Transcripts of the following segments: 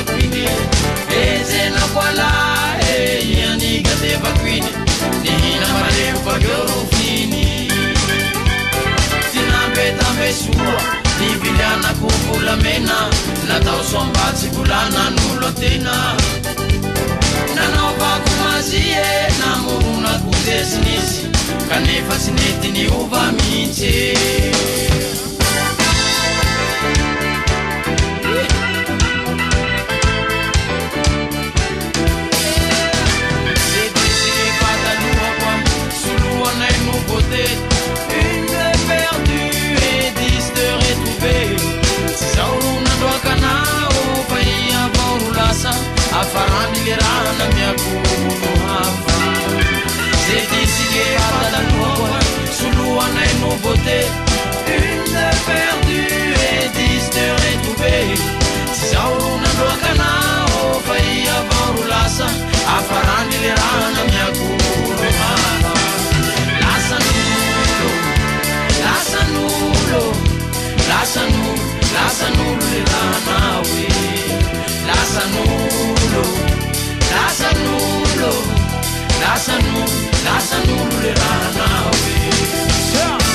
tevako iny ezena koala eianiga tevako iny nihina malevobakeo finy tinambetambe soa nibilianako volamena natao sombatsy volana nolo atena nanaovako mazie namoronako tesinysy kanefa tsy nety niova mihitsy kirana miakomonohafa zetisike fatanoa soloanay e no beauté une perdue et dix de fa i lasa afarany le rana miakomonohafa lasanolo lasanolo lasanolo lasan'olo le ranao e lasanolo las annulo, las le las annulleranno. Yeah.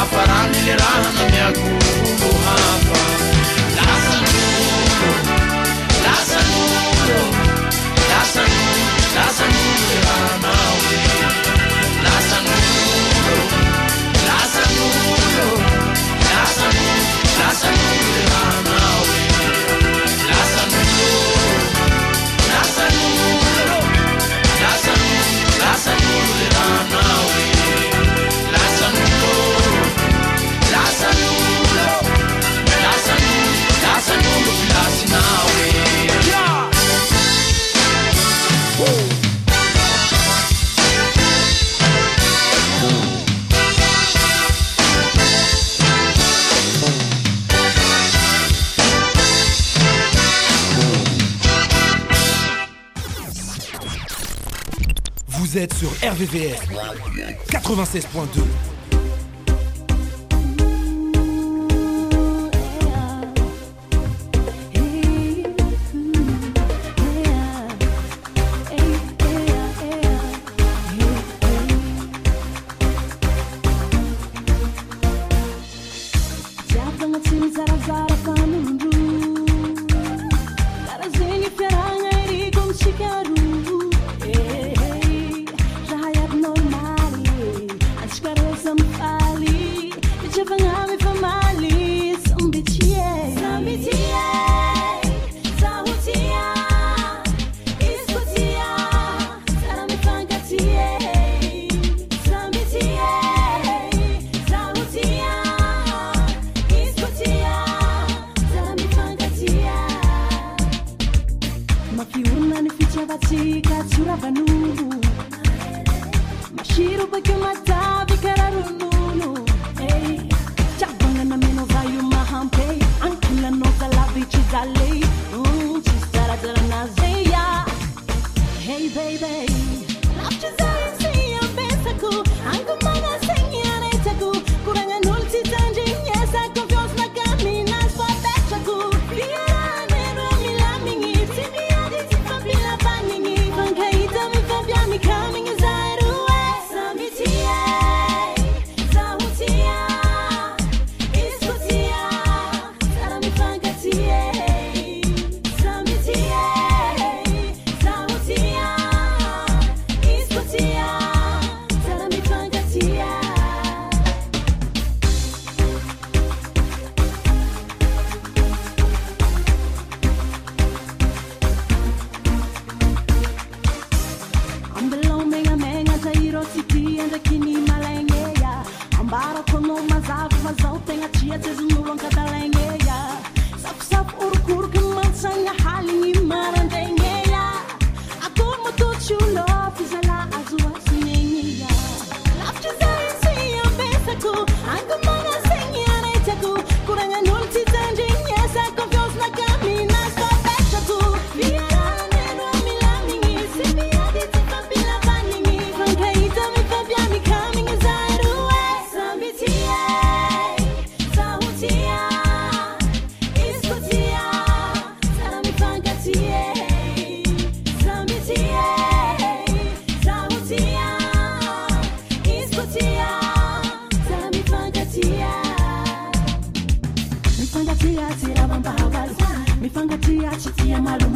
afaraanyle rahana miako Sur RVVS 96.2.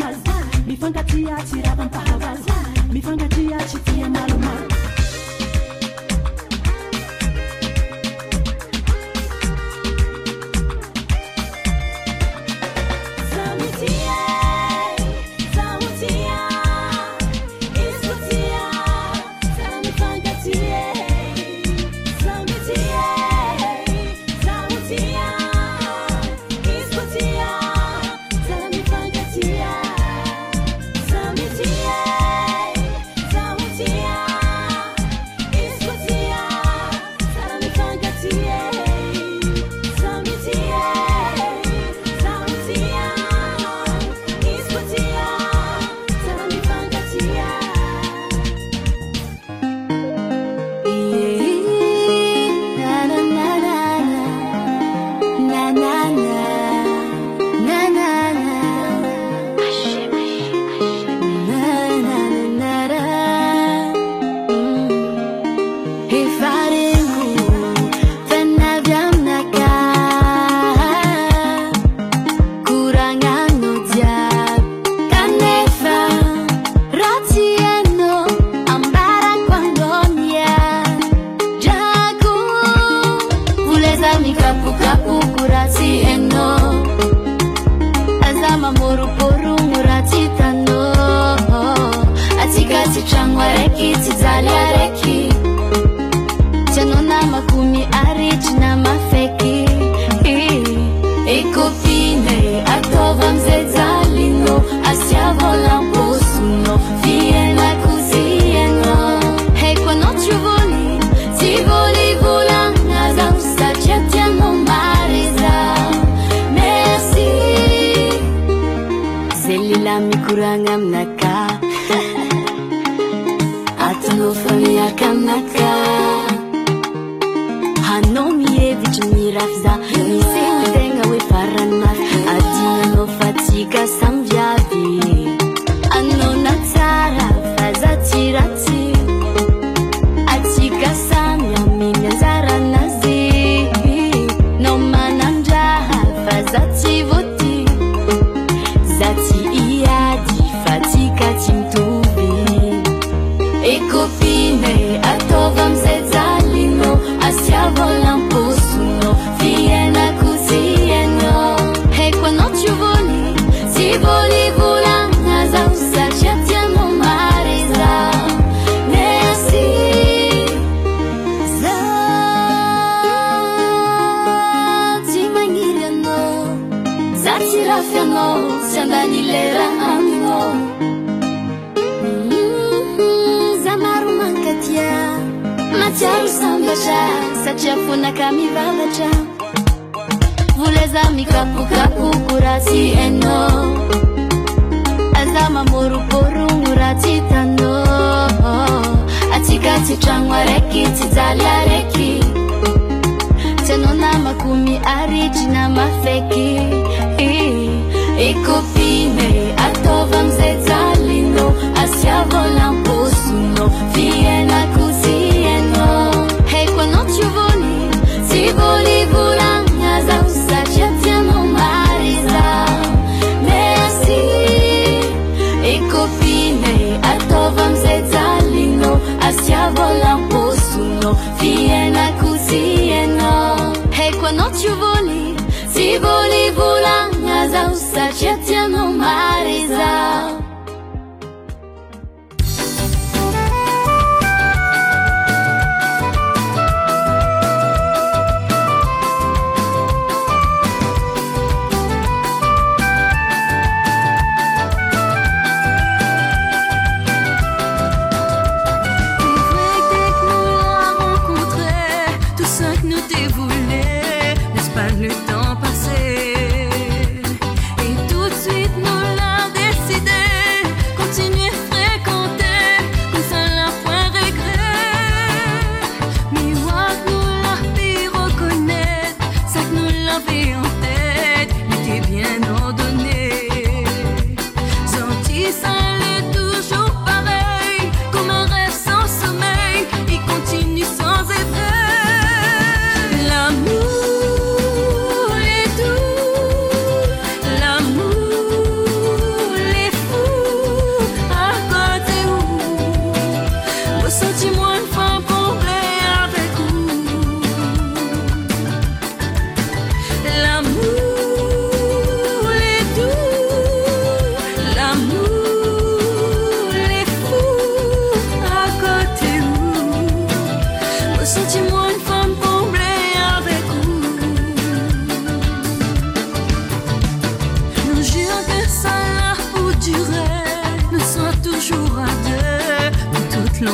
malumas, mifangatiaty ravam-pahavaza mifangatriaty tia maloma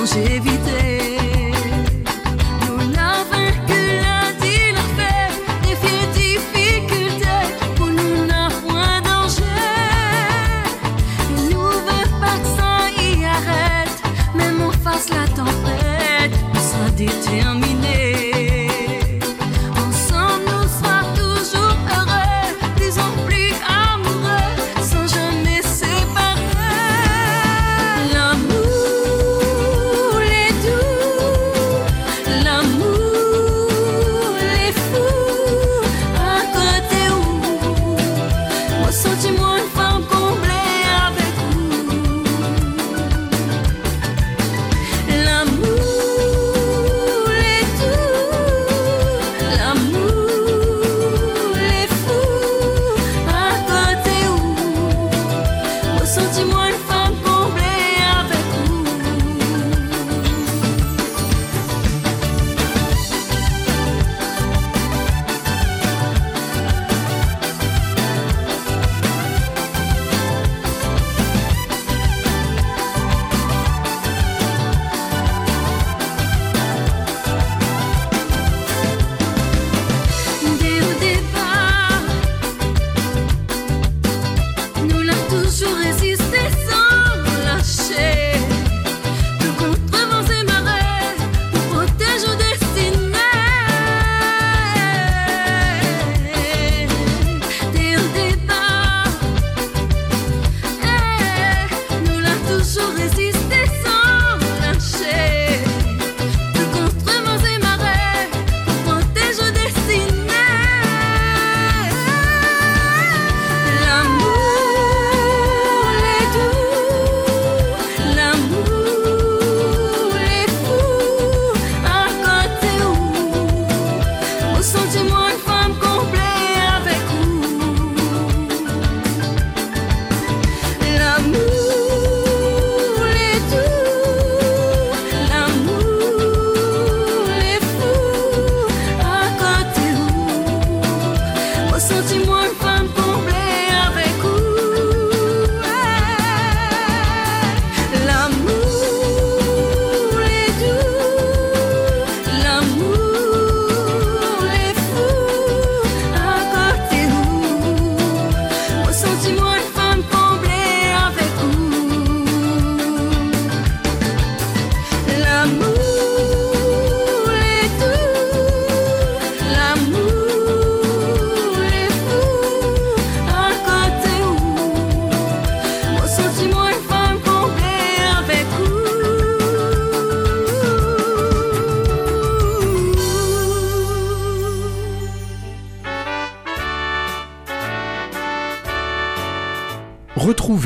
les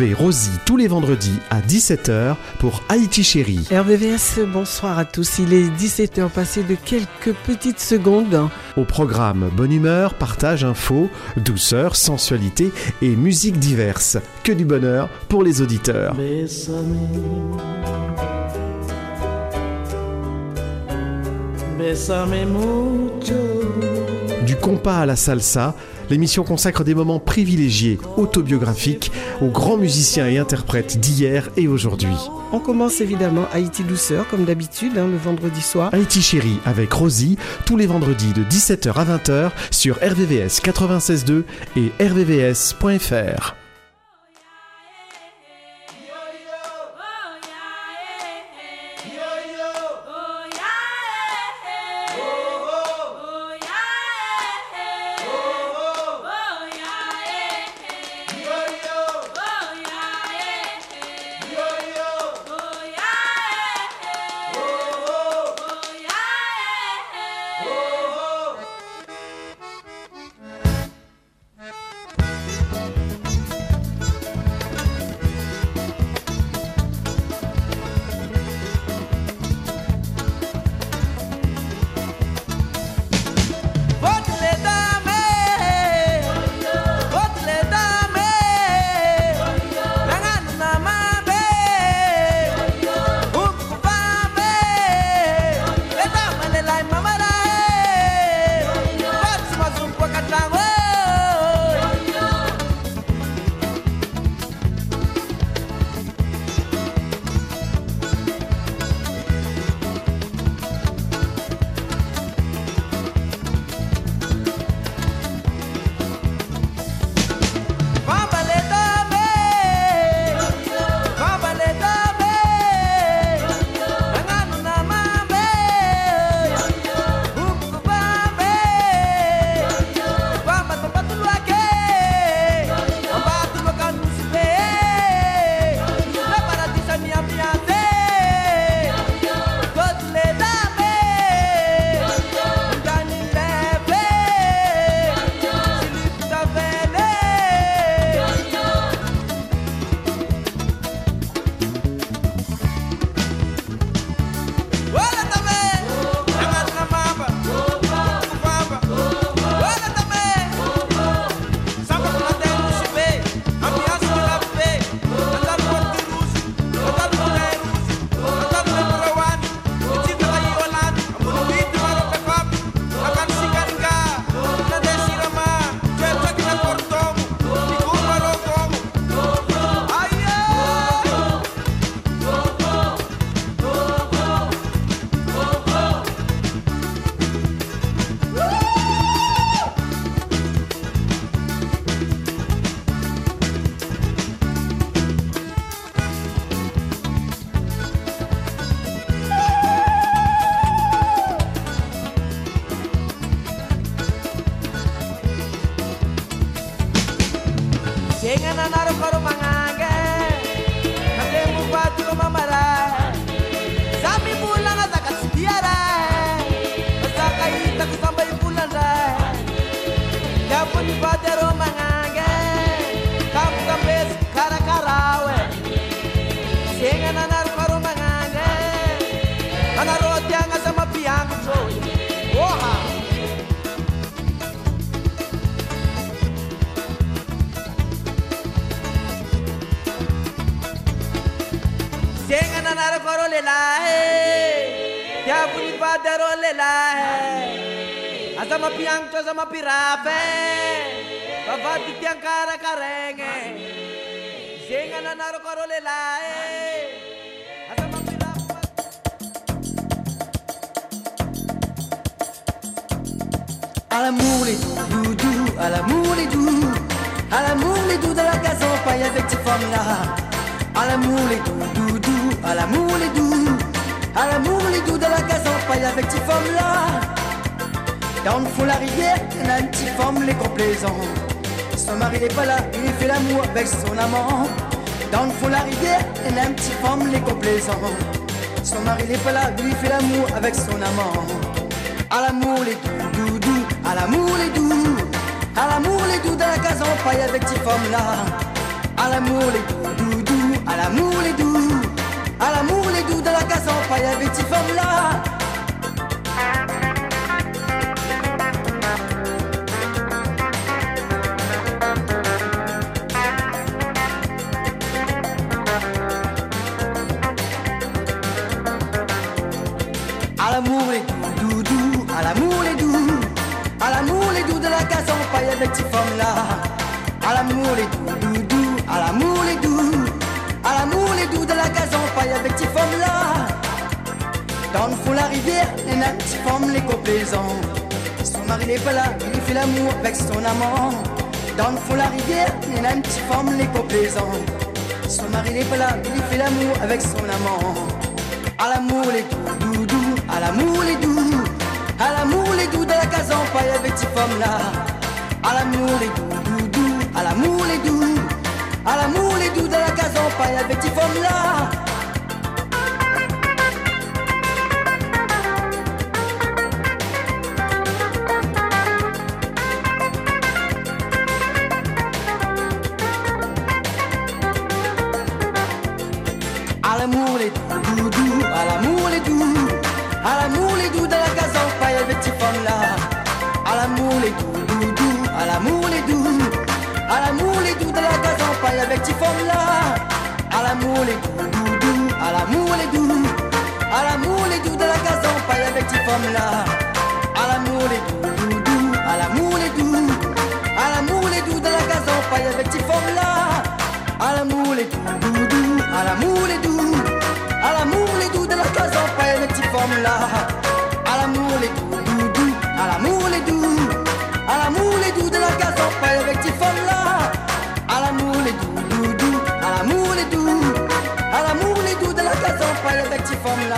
Retrouvez Rosie tous les vendredis à 17h pour Haïti Chérie. RVVS, bonsoir à tous. Il est 17h passé de quelques petites secondes. Au programme Bonne humeur, partage, info, douceur, sensualité et musique diverse. Que du bonheur pour les auditeurs. Du compas à la salsa, l'émission consacre des moments privilégiés, autobiographiques, aux grands musiciens et interprètes d'hier et aujourd'hui. On commence évidemment Haïti Douceur, comme d'habitude, hein, le vendredi soir. Haïti Chérie avec Rosie, tous les vendredis de 17h à 20h sur RVVS 96.2 et rvvs.fr. rahe aza mampiagnitro aza mampirapy e vavady tiankarakaregny zegny ananarako arô lehilahy e eh. aza les doudous, à l'amour les doux, à l'amour les doux de la gazon paille avec tes femmes là. À l'amour les doux, à l'amour les doux. À l'amour, les doux de la case en paille avec petit femmes là. Dans le fond, la rivière, y en petite femme, les complaisants. Son mari n'est pas là, il fait l'amour avec son amant. Dans le fond, la rivière, y en a petite femme, les complaisants. Son mari n'est pas là, lui fait l'amour avec son amant. À l'amour, les doux, doux, doux, à l'amour, les doux. À l'amour, les doux de la case en paille avec petit femmes là. À l'amour, les doux, doux, doux, à l'amour, les doux. À l'amour, les doux dans la case en paille, avait femme là. À l'amour, les doux, doux, doux, à l'amour, les doux. À l'amour, les doux de la case en paille, avait femme là. À l'amour, les doux. Dans le fond, la rivière, les nattes forment les complaisants. Son mari n'est pas là, il fait l'amour avec son amant. Dans le fond, la rivière, les nattes forment les complaisants. Son mari n'est pas là, il fait l'amour avec son amant. À l'amour les doudous, à l'amour les doux, à l'amour les doux de la case en paille avec ces femmes là. À l'amour les doux. from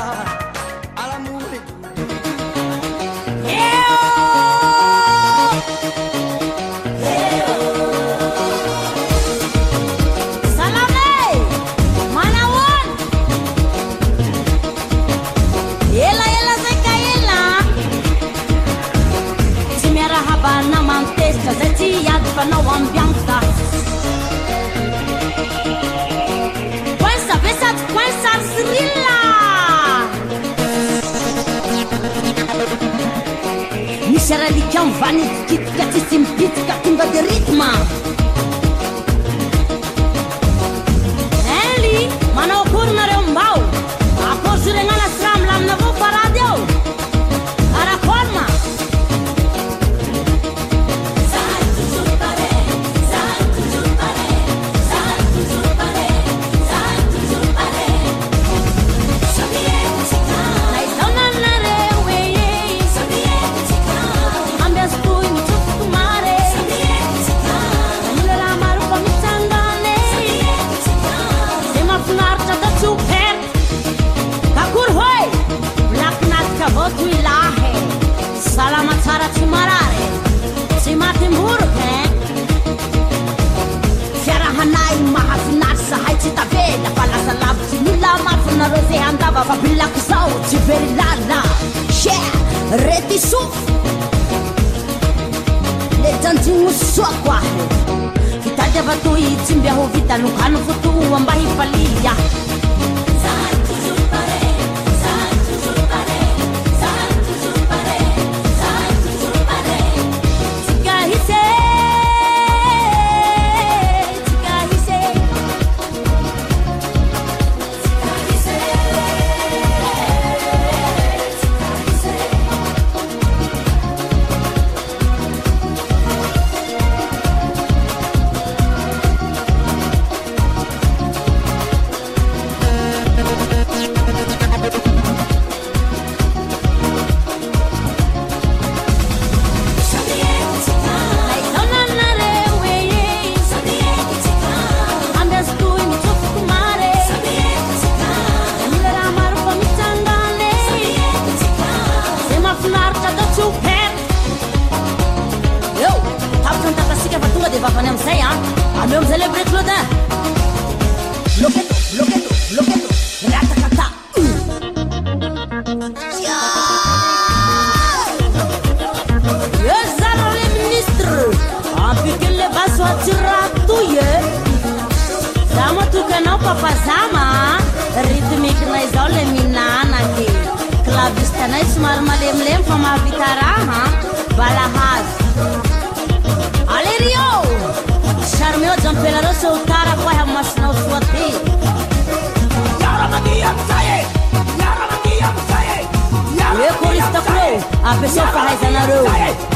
vitaraha balahazo alerio sarmioja mpelareo sy otara koa hamasinao soa ty e koristako ampiasao fahaizanareo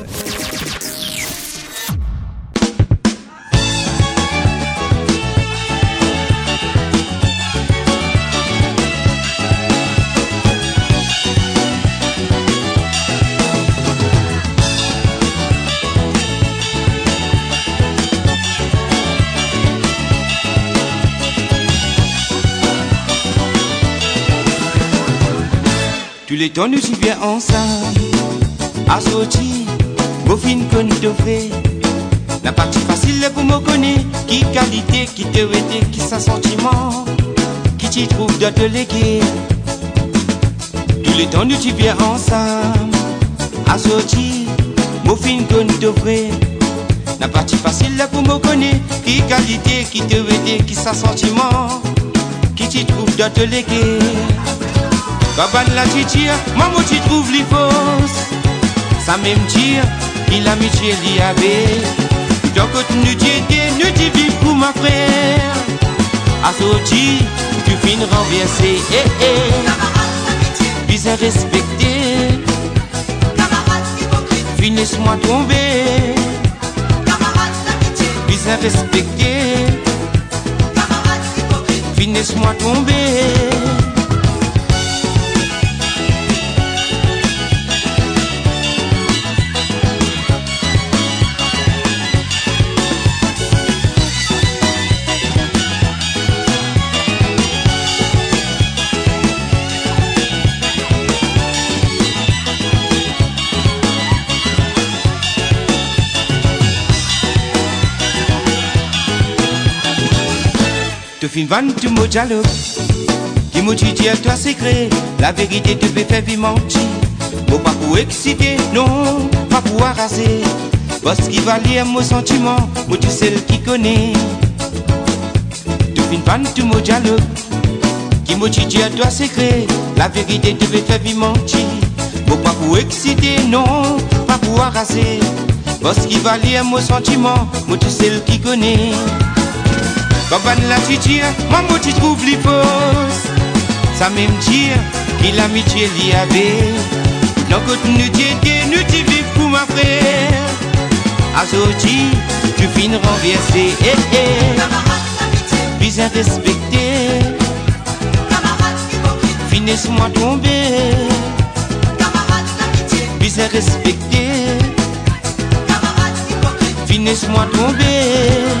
temps nous y viens ensemble. Bofine que nous te fait La partie facile pour me connaître. Qui qualité, qui te vérité, qui sa sentiment. Qui t'y trouve de te léguer Tous les temps nous y ensemble. Bofine que nous te fait La partie facile pour me connaître. Qui qualité, qui te vérité, qui sa sentiment. Qui t'y trouve de te léguer Cabane la tires, maman tu trouves les fausses Ça même tire, il l'amitié l'y avait Donc nous t'aider, nous t'y vivre pour ma frère. Assorti, tu finis renversé, eh eh. Bizarre respecté Finisse-moi tomber. Bizarre respecté Finisse-moi tomber Te fin van tu mo dialogue Qui me dit à toi secret. La vérité te fait faire mentir. Moi pas pour exciter, non Pas pour arraser. Parce qu'il va lire mon sentiment Moi tu sais qui connaît. Te fin van tu mo dialogue Qui me dit à toi secret. La vérité te fait faire mentir. Moi pas pour exciter, non Pas pour arraser. Parce qu'il va lire mon sentiment Moi tu sais qui connaît Cabane la tu tires, maman tu trouves les fausses. Ça même tire, qu'il l'amitié l'y avait. Non que tu nous t'aider, nous t'y vivre pour ma frère. Assorti, tu finis renversé, eh eh. Bizarre respecté. Finisse-moi tomber. Bizarre respecté. Finisse-moi tomber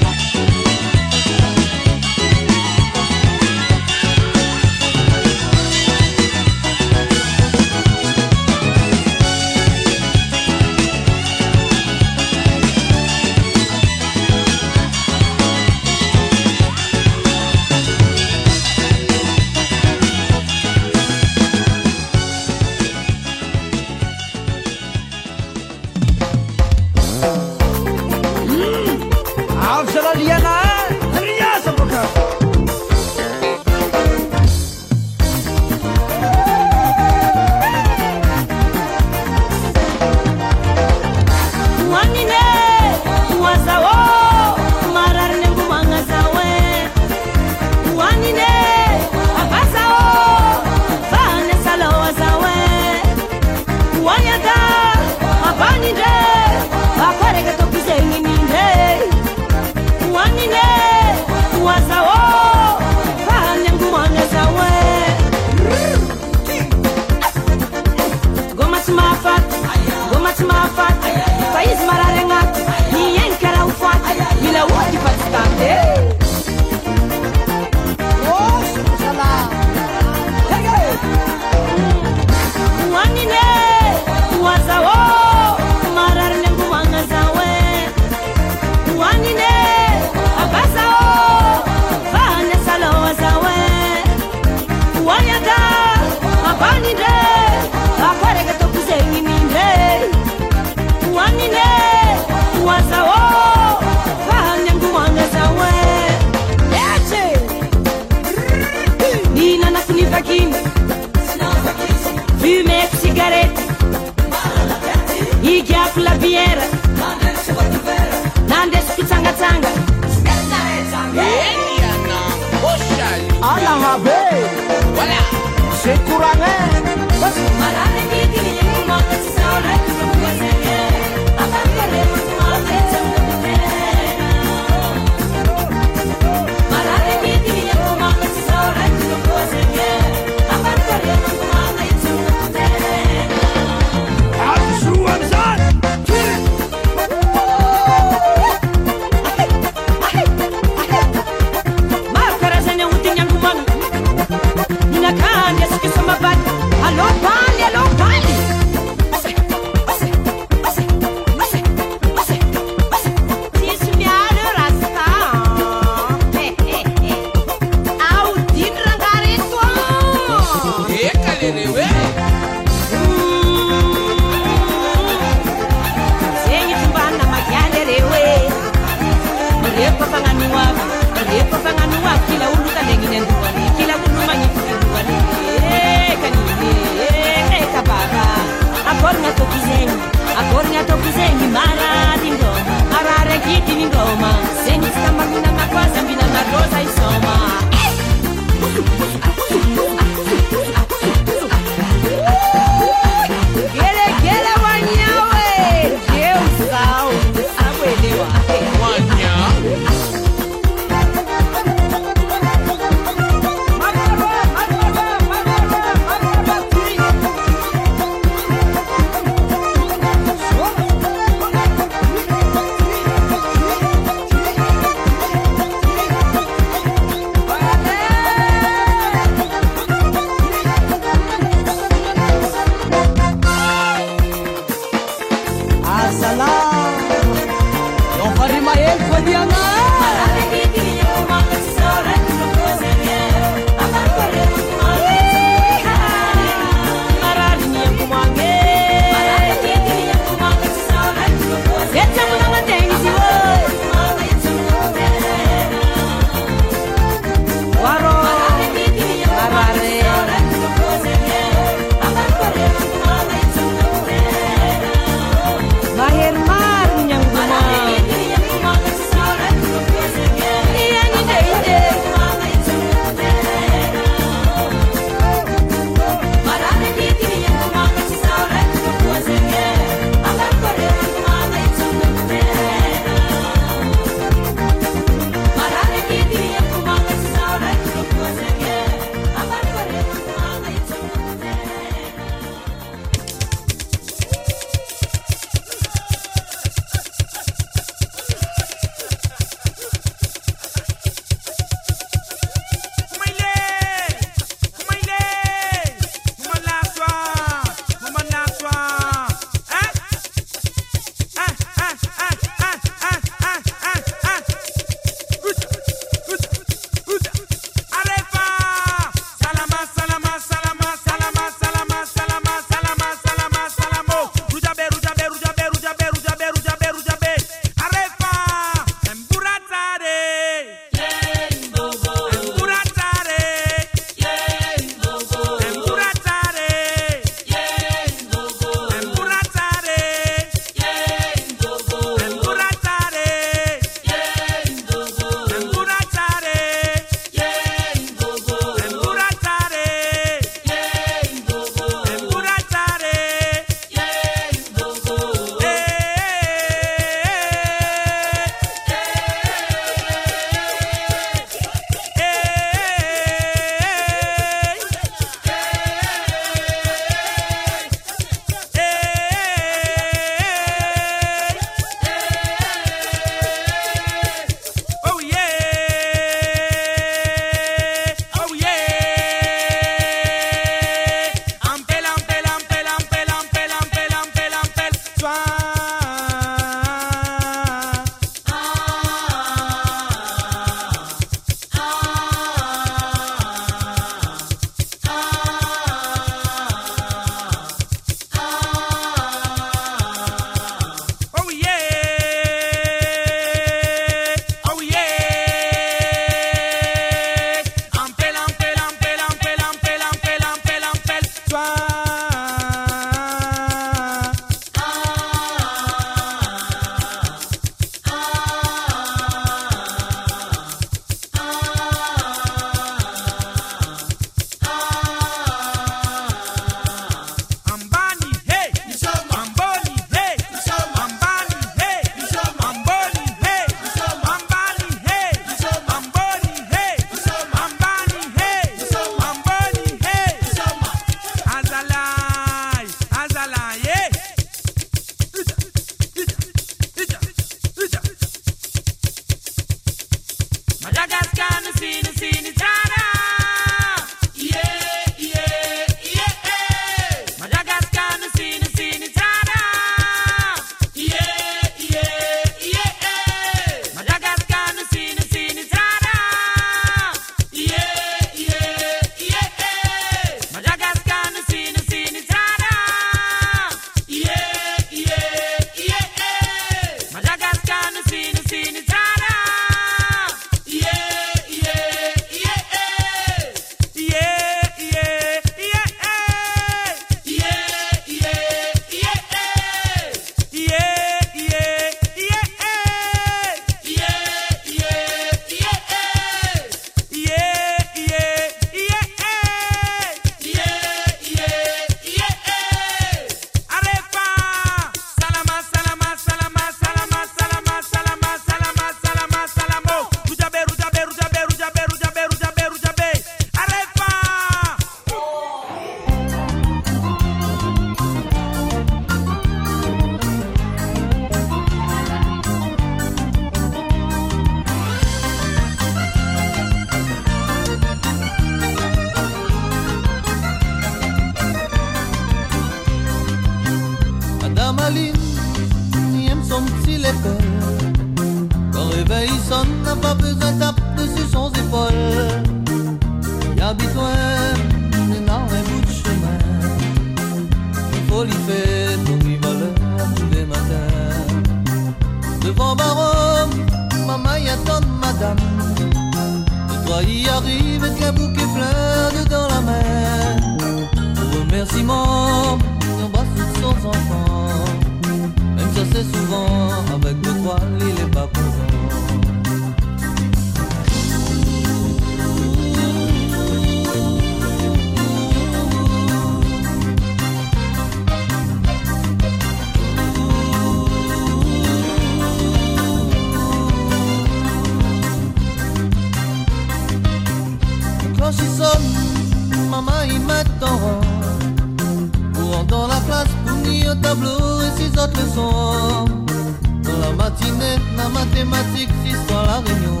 Dans la matinée, la mathématique, histoire la réunion.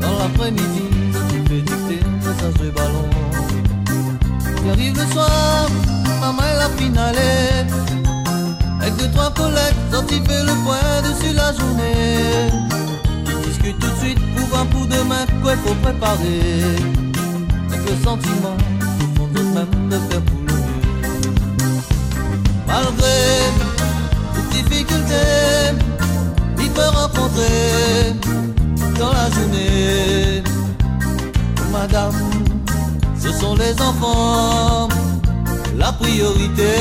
Dans l'après-midi, tu fais dicter un message de ballon. Il arrive le soir, maman elle a finale. Avec deux, trois collègues, sorti fait le point dessus la journée. Ils discutent tout de suite pour voir pour demain quoi il faut préparer. Avec le sentiment, il peut rencontrer dans la journée. Madame, ce sont les enfants, la priorité.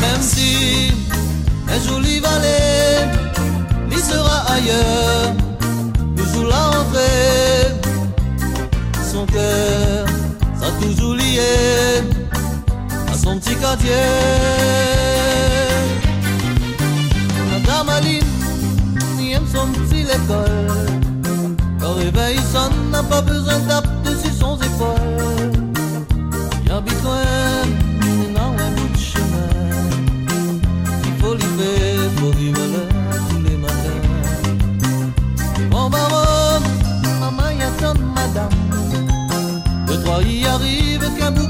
Même si un joli valet il sera ailleurs le jour la rentrée son cœur sera toujours lié son petit quartier Madame Aline il aime son petit l'école quand réveil sonne n'a pas besoin de taper dessus son épaules il habite loin dans un bout de chemin. Il faut livrer pour vivre là tous les matins. Mon baron, maman y attend madame Le trois y arrive qu'un bouquet